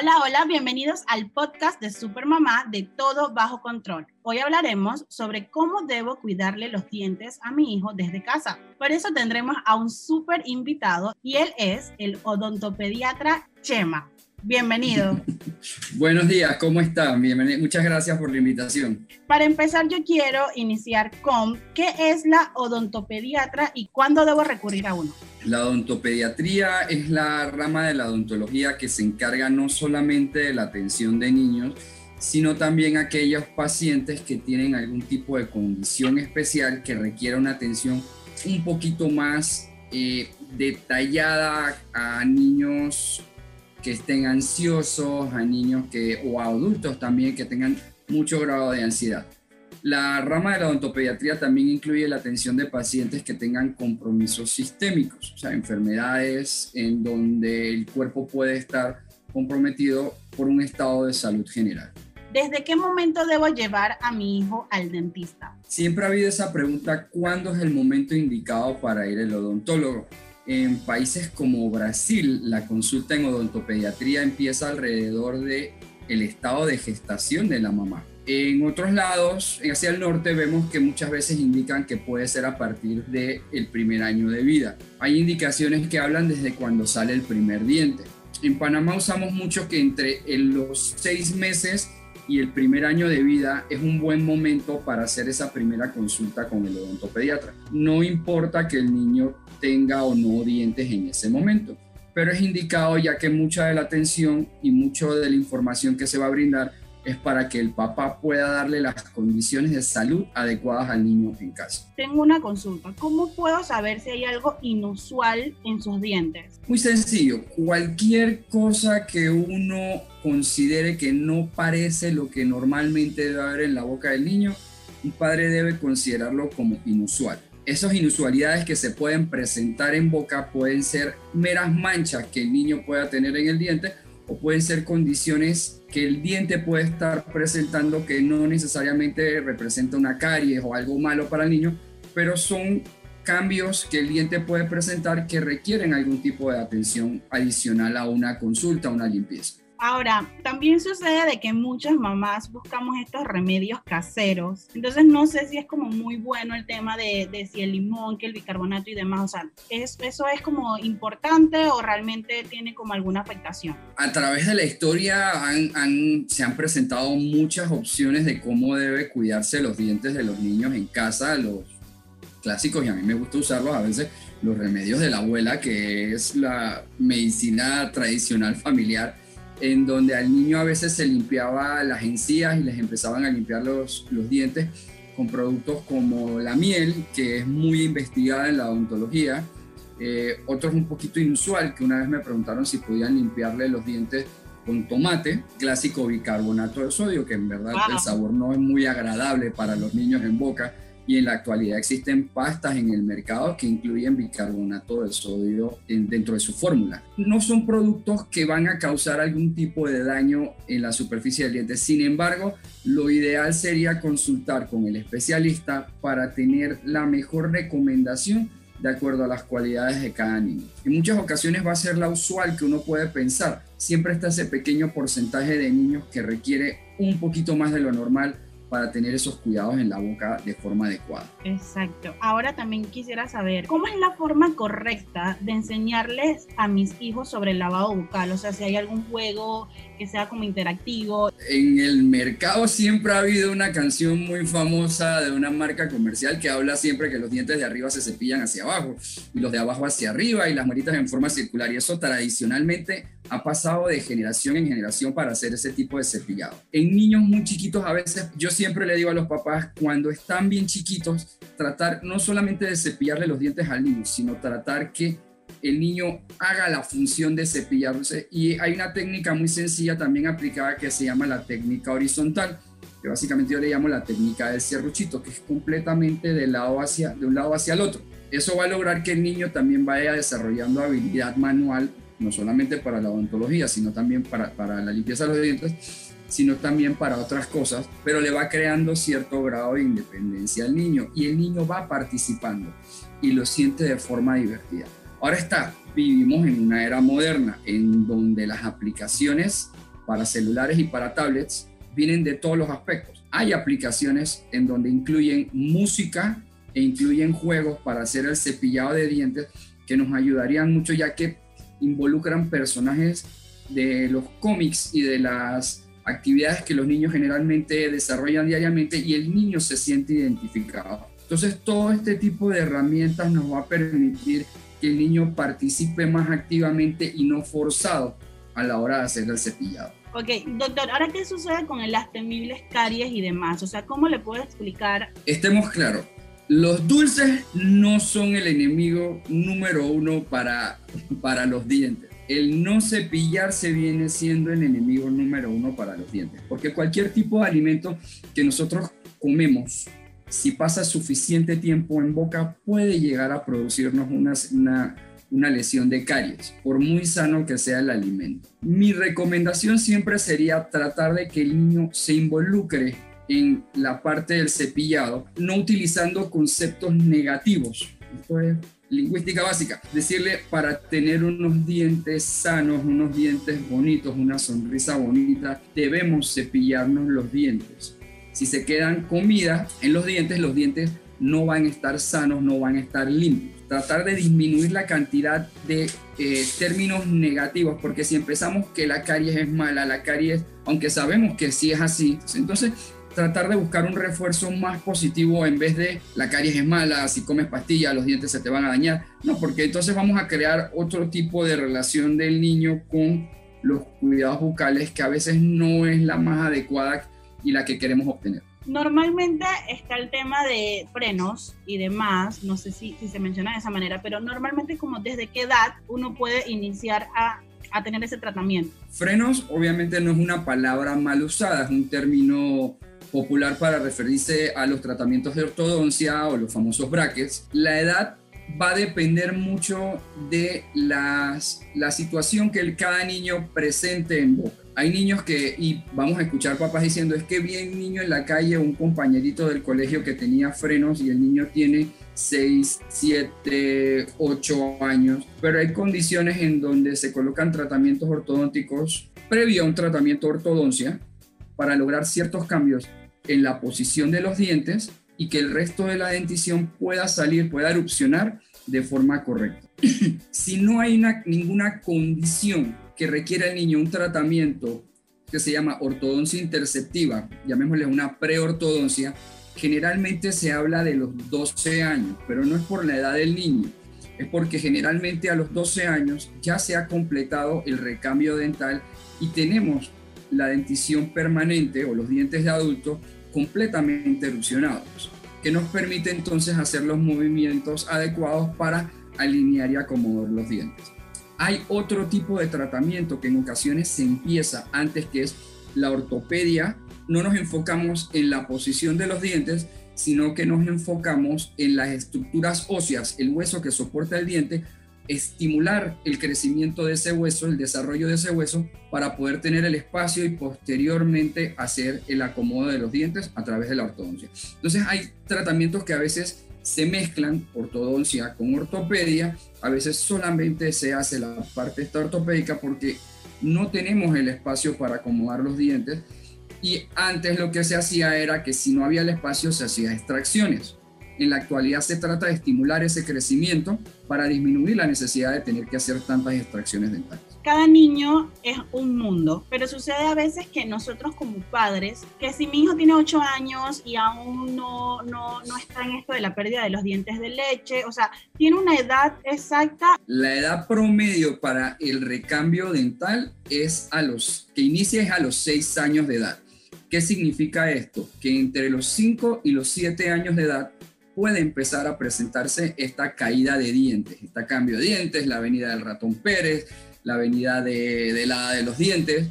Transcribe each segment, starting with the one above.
Hola, hola, bienvenidos al podcast de Supermamá de Todo Bajo Control. Hoy hablaremos sobre cómo debo cuidarle los dientes a mi hijo desde casa. Por eso tendremos a un súper invitado y él es el odontopediatra Chema. Bienvenido. Buenos días, ¿cómo están? Bienvenido. Muchas gracias por la invitación. Para empezar, yo quiero iniciar con qué es la odontopediatra y cuándo debo recurrir a uno. La odontopediatría es la rama de la odontología que se encarga no solamente de la atención de niños, sino también aquellos pacientes que tienen algún tipo de condición especial que requiera una atención un poquito más eh, detallada a niños que estén ansiosos, a niños que, o a adultos también que tengan mucho grado de ansiedad. La rama de la odontopediatría también incluye la atención de pacientes que tengan compromisos sistémicos, o sea, enfermedades en donde el cuerpo puede estar comprometido por un estado de salud general. ¿Desde qué momento debo llevar a mi hijo al dentista? Siempre ha habido esa pregunta, ¿cuándo es el momento indicado para ir al odontólogo? En países como Brasil, la consulta en odontopediatría empieza alrededor de el estado de gestación de la mamá. En otros lados, hacia el norte, vemos que muchas veces indican que puede ser a partir del el primer año de vida. Hay indicaciones que hablan desde cuando sale el primer diente. En Panamá usamos mucho que entre los seis meses y el primer año de vida es un buen momento para hacer esa primera consulta con el odontopediatra. No importa que el niño tenga o no dientes en ese momento, pero es indicado ya que mucha de la atención y mucho de la información que se va a brindar es para que el papá pueda darle las condiciones de salud adecuadas al niño en casa. Tengo una consulta. ¿Cómo puedo saber si hay algo inusual en sus dientes? Muy sencillo. Cualquier cosa que uno considere que no parece lo que normalmente debe haber en la boca del niño, un padre debe considerarlo como inusual. Esas inusualidades que se pueden presentar en boca pueden ser meras manchas que el niño pueda tener en el diente o pueden ser condiciones que el diente puede estar presentando que no necesariamente representa una caries o algo malo para el niño, pero son cambios que el diente puede presentar que requieren algún tipo de atención adicional a una consulta, a una limpieza. Ahora, también sucede de que muchas mamás buscamos estos remedios caseros. Entonces, no sé si es como muy bueno el tema de, si el limón, que el bicarbonato y demás. O sea, ¿eso es como importante o realmente tiene como alguna afectación? A través de la historia se han presentado muchas opciones de cómo debe cuidarse los dientes de los niños en casa, los clásicos, y a mí me gusta usarlos a veces, los remedios de la abuela, que es la medicina tradicional familiar en donde al niño a veces se limpiaba las encías y les empezaban a limpiar los, los dientes con productos como la miel, que es muy investigada en la odontología. Eh, otro es un poquito inusual, que una vez me preguntaron si podían limpiarle los dientes con tomate, clásico bicarbonato de sodio, que en verdad el sabor no es muy agradable para los niños en boca y en la actualidad existen pastas en el mercado que incluyen bicarbonato de sodio dentro de su fórmula. No son productos que van a causar algún tipo de daño en la superficie del diente. Sin embargo, lo ideal sería consultar con el especialista para tener la mejor recomendación de acuerdo a las cualidades de cada niño. En muchas ocasiones va a ser la usual que uno puede pensar. Siempre está ese pequeño porcentaje de niños que requiere un poquito más de lo normal para tener esos cuidados en la boca de forma adecuada. Exacto. Ahora también quisiera saber cómo es la forma correcta de enseñarles a mis hijos sobre el lavado bucal, o sea, si hay algún juego que sea como interactivo. En el mercado siempre ha habido una canción muy famosa de una marca comercial que habla siempre que los dientes de arriba se cepillan hacia abajo y los de abajo hacia arriba y las manitas en forma circular y eso tradicionalmente ha pasado de generación en generación para hacer ese tipo de cepillado. En niños muy chiquitos a veces yo siempre le digo a los papás, cuando están bien chiquitos, tratar no solamente de cepillarle los dientes al niño, sino tratar que el niño haga la función de cepillarse. Y hay una técnica muy sencilla también aplicada que se llama la técnica horizontal, que básicamente yo le llamo la técnica del serruchito, que es completamente de, lado hacia, de un lado hacia el otro. Eso va a lograr que el niño también vaya desarrollando habilidad manual, no solamente para la odontología, sino también para, para la limpieza de los dientes, sino también para otras cosas, pero le va creando cierto grado de independencia al niño y el niño va participando y lo siente de forma divertida. Ahora está, vivimos en una era moderna en donde las aplicaciones para celulares y para tablets vienen de todos los aspectos. Hay aplicaciones en donde incluyen música e incluyen juegos para hacer el cepillado de dientes que nos ayudarían mucho ya que involucran personajes de los cómics y de las actividades que los niños generalmente desarrollan diariamente y el niño se siente identificado. Entonces todo este tipo de herramientas nos va a permitir que el niño participe más activamente y no forzado a la hora de hacer el cepillado. Ok, doctor, ¿ahora qué sucede con las temibles caries y demás? O sea, ¿cómo le puedo explicar? Estemos claros, los dulces no son el enemigo número uno para, para los dientes. El no cepillarse viene siendo el enemigo número uno para los dientes, porque cualquier tipo de alimento que nosotros comemos, si pasa suficiente tiempo en boca, puede llegar a producirnos una, una, una lesión de caries, por muy sano que sea el alimento. Mi recomendación siempre sería tratar de que el niño se involucre en la parte del cepillado, no utilizando conceptos negativos. Esto es lingüística básica. Decirle para tener unos dientes sanos, unos dientes bonitos, una sonrisa bonita, debemos cepillarnos los dientes. Si se quedan comida en los dientes, los dientes no van a estar sanos, no van a estar limpios. Tratar de disminuir la cantidad de eh, términos negativos, porque si empezamos que la caries es mala, la caries, aunque sabemos que sí es así, entonces tratar de buscar un refuerzo más positivo en vez de la caries es mala, si comes pastillas los dientes se te van a dañar. No, porque entonces vamos a crear otro tipo de relación del niño con los cuidados bucales que a veces no es la más adecuada y la que queremos obtener. Normalmente está el tema de frenos y demás, no sé si, si se menciona de esa manera, pero normalmente como desde qué edad uno puede iniciar a a tener ese tratamiento. Frenos obviamente no es una palabra mal usada, es un término popular para referirse a los tratamientos de ortodoncia o los famosos brackets. La edad va a depender mucho de las, la situación que el, cada niño presente en boca. Hay niños que, y vamos a escuchar papás diciendo, es que vi un niño en la calle, un compañerito del colegio que tenía frenos y el niño tiene 6, 7, 8 años, pero hay condiciones en donde se colocan tratamientos ortodónticos previo a un tratamiento ortodoncia para lograr ciertos cambios en la posición de los dientes y que el resto de la dentición pueda salir, pueda erupcionar de forma correcta. si no hay ninguna condición que requiera el niño un tratamiento que se llama ortodoncia interceptiva, llamémosle una preortodoncia, generalmente se habla de los 12 años, pero no es por la edad del niño, es porque generalmente a los 12 años ya se ha completado el recambio dental y tenemos la dentición permanente o los dientes de adulto completamente erupcionados, que nos permite entonces hacer los movimientos adecuados para alinear y acomodar los dientes. Hay otro tipo de tratamiento que en ocasiones se empieza antes, que es la ortopedia. No nos enfocamos en la posición de los dientes, sino que nos enfocamos en las estructuras óseas, el hueso que soporta el diente, estimular el crecimiento de ese hueso, el desarrollo de ese hueso, para poder tener el espacio y posteriormente hacer el acomodo de los dientes a través de la ortodoncia. Entonces hay tratamientos que a veces se mezclan ortodoncia con ortopedia, a veces solamente se hace la parte esta ortopédica porque no tenemos el espacio para acomodar los dientes. Y antes lo que se hacía era que si no había el espacio se hacía extracciones en la actualidad se trata de estimular ese crecimiento para disminuir la necesidad de tener que hacer tantas extracciones dentales. Cada niño es un mundo, pero sucede a veces que nosotros como padres, que si mi hijo tiene 8 años y aún no, no, no está en esto de la pérdida de los dientes de leche, o sea, tiene una edad exacta. La edad promedio para el recambio dental es a los, que inicia es a los 6 años de edad. ¿Qué significa esto? Que entre los 5 y los 7 años de edad puede empezar a presentarse esta caída de dientes, este cambio de dientes, la venida del ratón Pérez, la venida de, la de los dientes,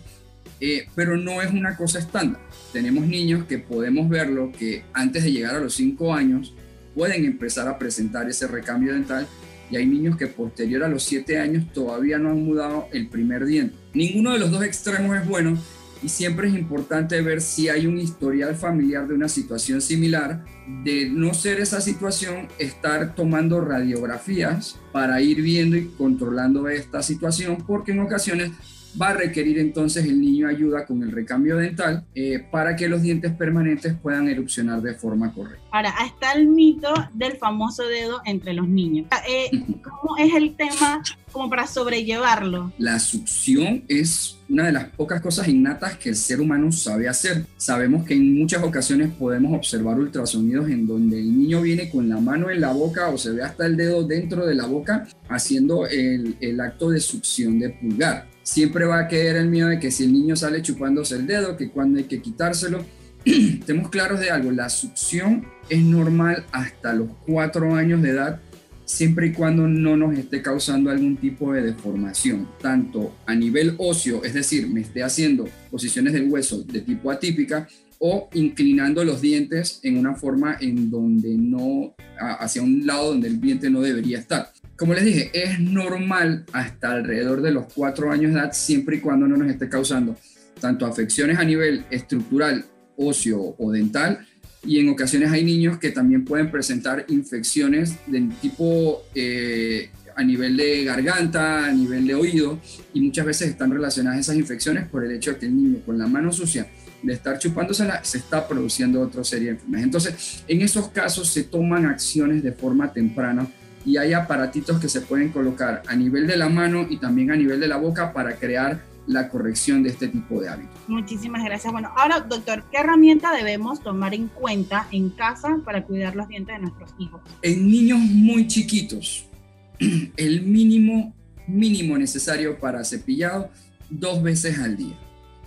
eh, pero no es una cosa estándar. Tenemos niños que podemos verlo que antes de llegar a los 5 años pueden empezar a presentar ese recambio dental y hay niños que posterior a los 7 años todavía no han mudado el primer diente. Ninguno de los dos extremos es bueno y siempre es importante ver si hay un historial familiar de una situación similar. De no ser esa situación, estar tomando radiografías para ir viendo y controlando esta situación, porque en ocasiones va a requerir entonces el niño ayuda con el recambio dental eh, para que los dientes permanentes puedan erupcionar de forma correcta. Ahora, está el mito del famoso dedo entre los niños. Eh, ¿Cómo es el tema como para sobrellevarlo? La succión es una de las pocas cosas innatas que el ser humano sabe hacer. Sabemos que en muchas ocasiones podemos observar ultrasonidos en donde el niño viene con la mano en la boca o se ve hasta el dedo dentro de la boca haciendo el, el acto de succión de pulgar siempre va a quedar el miedo de que si el niño sale chupándose el dedo, que cuando hay que quitárselo. Estemos claros de algo, la succión es normal hasta los cuatro años de edad, siempre y cuando no nos esté causando algún tipo de deformación, tanto a nivel óseo, es decir, me esté haciendo posiciones del hueso de tipo atípica, o inclinando los dientes en una forma en donde no, hacia un lado donde el diente no debería estar. Como les dije, es normal hasta alrededor de los cuatro años de edad, siempre y cuando no nos esté causando tanto afecciones a nivel estructural, óseo o dental, y en ocasiones hay niños que también pueden presentar infecciones de tipo eh, a nivel de garganta, a nivel de oído, y muchas veces están relacionadas esas infecciones por el hecho de que el niño con la mano sucia de estar chupándosela, se está produciendo otra serie de enfermedades. Entonces, en esos casos se toman acciones de forma temprana y hay aparatitos que se pueden colocar a nivel de la mano y también a nivel de la boca para crear la corrección de este tipo de hábitos. Muchísimas gracias. Bueno, ahora, doctor, ¿qué herramienta debemos tomar en cuenta en casa para cuidar los dientes de nuestros hijos? En niños muy chiquitos, el mínimo, mínimo necesario para cepillado dos veces al día.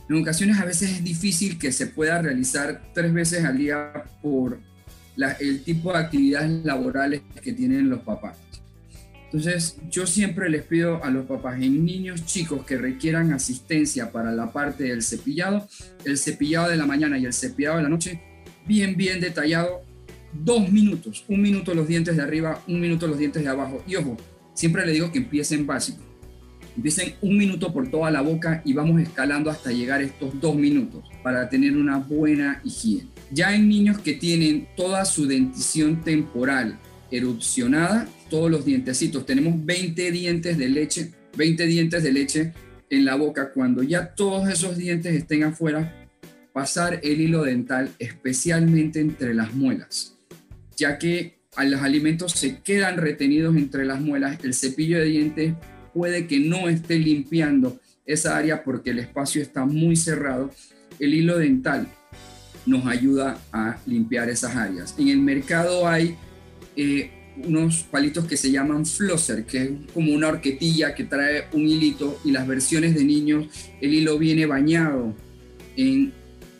En ocasiones a veces es difícil que se pueda realizar tres veces al día por el tipo de actividades laborales que tienen los papás. Entonces, yo siempre les pido a los papás en niños chicos que requieran asistencia para la parte del cepillado, el cepillado de la mañana y el cepillado de la noche, bien, bien detallado, dos minutos, un minuto los dientes de arriba, un minuto los dientes de abajo. Y ojo, siempre le digo que empiecen básico Empiecen un minuto por toda la boca y vamos escalando hasta llegar estos dos minutos para tener una buena higiene. Ya en niños que tienen toda su dentición temporal erupcionada, todos los dientecitos, tenemos 20 dientes de leche, 20 dientes de leche en la boca. Cuando ya todos esos dientes estén afuera, pasar el hilo dental especialmente entre las muelas, ya que los alimentos se quedan retenidos entre las muelas, el cepillo de dientes puede que no esté limpiando esa área porque el espacio está muy cerrado, el hilo dental nos ayuda a limpiar esas áreas. En el mercado hay eh, unos palitos que se llaman flosser, que es como una horquetilla que trae un hilito y las versiones de niños, el hilo viene bañado en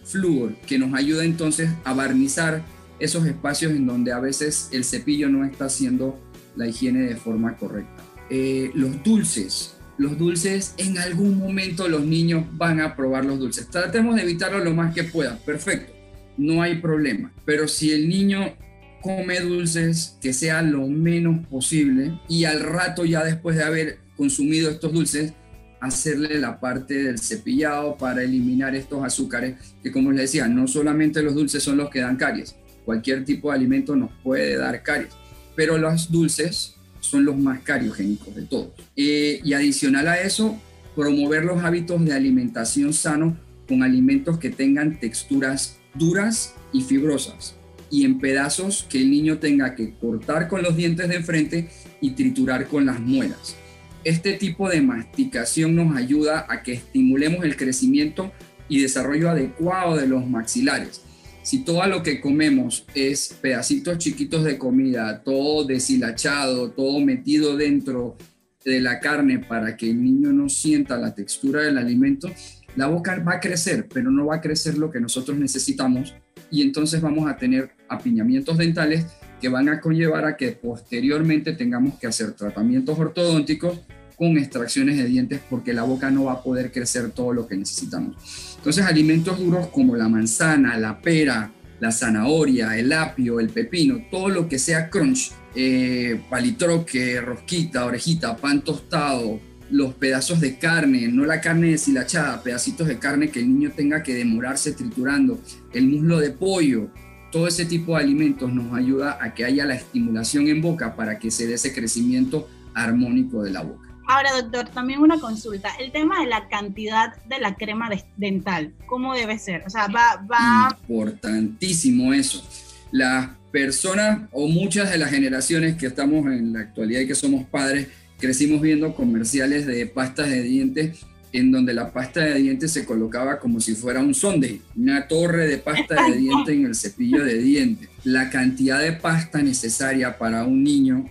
flúor, que nos ayuda entonces a barnizar esos espacios en donde a veces el cepillo no está haciendo la higiene de forma correcta. Eh, los dulces. Los dulces, en algún momento los niños van a probar los dulces. Tratemos de evitarlo lo más que pueda. Perfecto, no hay problema. Pero si el niño come dulces, que sea lo menos posible y al rato ya después de haber consumido estos dulces, hacerle la parte del cepillado para eliminar estos azúcares, que como les decía, no solamente los dulces son los que dan caries, cualquier tipo de alimento nos puede dar caries, pero los dulces son los más cariogénicos de todos. Eh, y adicional a eso, promover los hábitos de alimentación sano con alimentos que tengan texturas duras y fibrosas y en pedazos que el niño tenga que cortar con los dientes de enfrente y triturar con las muelas. Este tipo de masticación nos ayuda a que estimulemos el crecimiento y desarrollo adecuado de los maxilares si todo lo que comemos es pedacitos chiquitos de comida, todo deshilachado, todo metido dentro de la carne para que el niño no sienta la textura del alimento, la boca va a crecer, pero no va a crecer lo que nosotros necesitamos y entonces vamos a tener apiñamientos dentales que van a conllevar a que posteriormente tengamos que hacer tratamientos ortodónticos con extracciones de dientes porque la boca no va a poder crecer todo lo que necesitamos. Entonces alimentos duros como la manzana, la pera, la zanahoria, el apio, el pepino, todo lo que sea crunch, eh, palitroque, rosquita, orejita, pan tostado, los pedazos de carne, no la carne deshilachada, pedacitos de carne que el niño tenga que demorarse triturando, el muslo de pollo, todo ese tipo de alimentos nos ayuda a que haya la estimulación en boca para que se dé ese crecimiento armónico de la boca. Ahora, doctor, también una consulta. El tema de la cantidad de la crema dental, ¿cómo debe ser? O sea, va... va... Importantísimo eso. Las personas o muchas de las generaciones que estamos en la actualidad y que somos padres, crecimos viendo comerciales de pastas de dientes en donde la pasta de dientes se colocaba como si fuera un sonde, una torre de pasta de dientes en el cepillo de dientes. La cantidad de pasta necesaria para un niño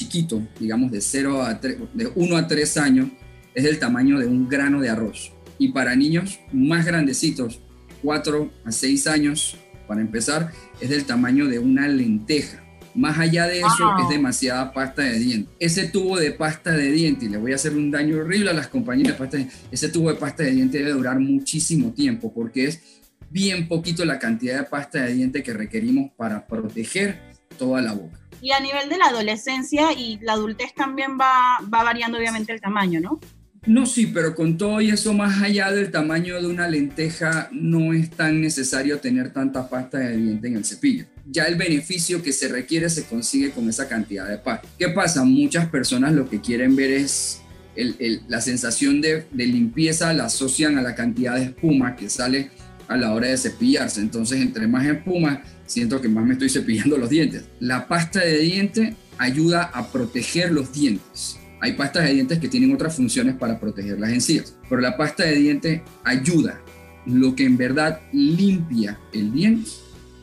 chiquito, digamos de 0 a 3, de 1 a 3 años, es del tamaño de un grano de arroz. Y para niños más grandecitos, 4 a 6 años, para empezar, es del tamaño de una lenteja. Más allá de eso, es demasiada pasta de dientes. Ese tubo de pasta de dientes, y le voy a hacer un daño horrible a las compañías de pasta de dientes, ese tubo de pasta de dientes debe durar muchísimo tiempo porque es bien poquito la cantidad de pasta de dientes que requerimos para proteger toda la boca. Y a nivel de la adolescencia y la adultez también va, va variando obviamente el tamaño, ¿no? No, sí, pero con todo y eso, más allá del tamaño de una lenteja, no es tan necesario tener tanta pasta de diente en el cepillo. Ya el beneficio que se requiere se consigue con esa cantidad de pasta. ¿Qué pasa? Muchas personas lo que quieren ver es la sensación de, de limpieza, la asocian a la cantidad de espuma que sale a la hora de cepillarse. Entonces, entre más espuma, siento que más me estoy cepillando los dientes. La pasta de diente ayuda a proteger los dientes hay pastas de dientes que tienen otras funciones para proteger las encías, pero la pasta de diente ayuda. Lo que en verdad limpia el diente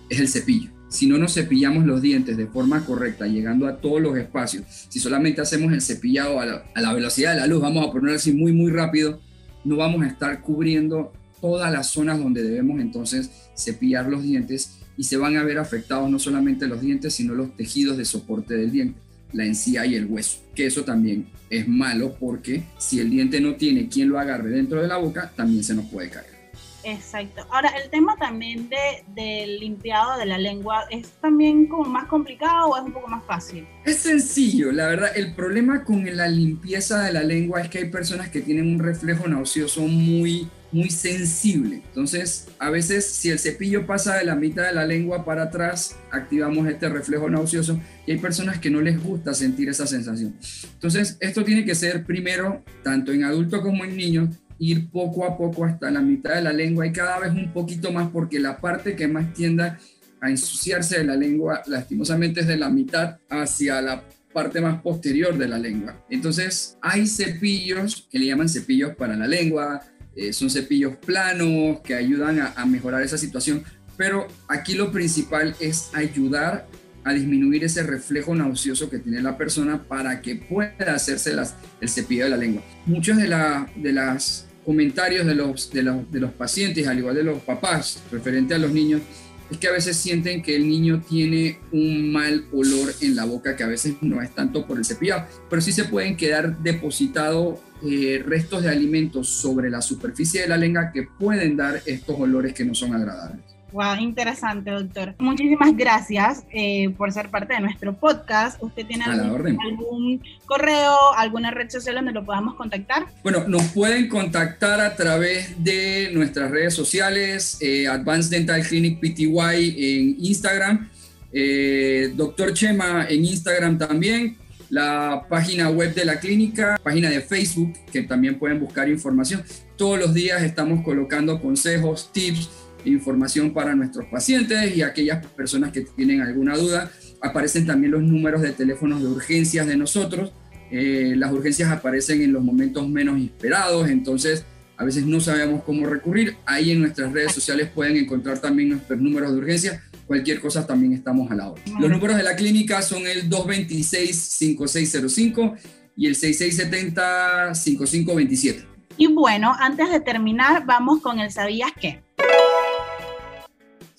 es el cepillo. Si no nos cepillamos los dientes de forma correcta, llegando a todos los espacios, si solamente hacemos el cepillado a la, velocidad de la luz, vamos a ponerlo así muy, muy rápido, no vamos a estar cubriendo todas las zonas donde debemos entonces cepillar los dientes y se van a ver afectados no solamente los dientes, sino los tejidos de soporte del diente la encía y el hueso, que eso también es malo porque si el diente no tiene quien lo agarre dentro de la boca, también se nos puede caer. Exacto. Ahora, el tema también de, del limpiado de la lengua, ¿es también como más complicado o es un poco más fácil? Es sencillo, la verdad. El problema con la limpieza de la lengua es que hay personas que tienen un reflejo nauseoso muy muy sensible. Entonces, a veces si el cepillo pasa de la mitad de la lengua para atrás, activamos este reflejo nauseoso y hay personas que no les gusta sentir esa sensación. Entonces, esto tiene que ser primero, tanto en adultos como en niños, ir poco a poco hasta la mitad de la lengua y cada vez un poquito más porque la parte que más tienda a ensuciarse de la lengua, lastimosamente, es de la mitad hacia la parte más posterior de la lengua. Entonces, hay cepillos que le llaman cepillos para la lengua, eh, son cepillos planos que ayudan a, mejorar esa situación, pero aquí lo principal es ayudar a disminuir ese reflejo nauseoso que tiene la persona para que pueda hacerse el cepillo de la lengua. Muchos de, la, los comentarios de los, de, los, de los pacientes, al igual de los papás, referente a los niños, es que a veces sienten que el niño tiene un mal olor en la boca, que a veces no es tanto por el cepillado, pero sí se pueden quedar depositados eh, restos de alimentos sobre la superficie de la lengua que pueden dar estos olores que no son agradables. Wow, interesante, doctor. Muchísimas gracias eh, por ser parte de nuestro podcast. ¿Usted tiene algún, correo, alguna red social donde lo podamos contactar? Bueno, nos pueden contactar a través de nuestras redes sociales, eh, Advanced Dental Clinic PTY en Instagram, eh, Doctor Chema en Instagram también, la página web de la clínica, página de Facebook, que también pueden buscar información. Todos los días estamos colocando consejos, tips información para nuestros pacientes y aquellas personas que tienen alguna duda. Aparecen también los números de teléfonos de urgencias de nosotros. Eh, las urgencias aparecen en los momentos menos esperados, entonces a veces no sabemos cómo recurrir. Ahí en nuestras redes sociales pueden encontrar también nuestros números de urgencia. Cualquier cosa también estamos a la hora. Los números de la clínica son el 226-5605 y el 6670-5527. Y bueno, antes de terminar, vamos con el ¿Sabías qué?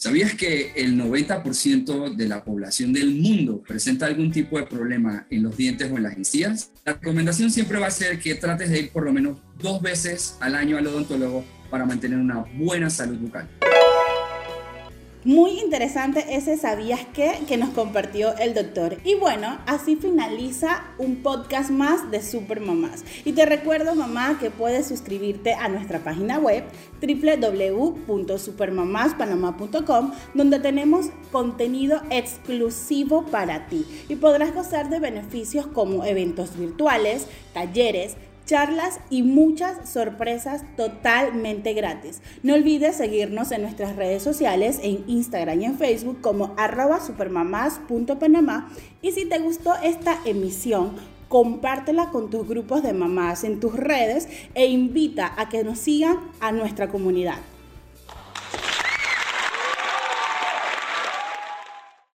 ¿Sabías que el 90% de la población del mundo presenta algún tipo de problema en los dientes o en las encías? La recomendación siempre va a ser que trates de ir por lo menos dos veces al año al odontólogo para mantener una buena salud bucal. Muy interesante ese sabías qué que nos compartió el doctor. Y bueno, así finaliza un podcast más de Super Mamás. Y te recuerdo, mamá, que puedes suscribirte a nuestra página web www.supermamaspanamá.com, donde tenemos contenido exclusivo para ti y podrás gozar de beneficios como eventos virtuales, talleres, charlas y muchas sorpresas totalmente gratis. No olvides seguirnos en nuestras redes sociales, en Instagram y en Facebook como arroba supermamás.panamá y si te gustó esta emisión, compártela con tus grupos de mamás en tus redes e invita a que nos sigan a nuestra comunidad.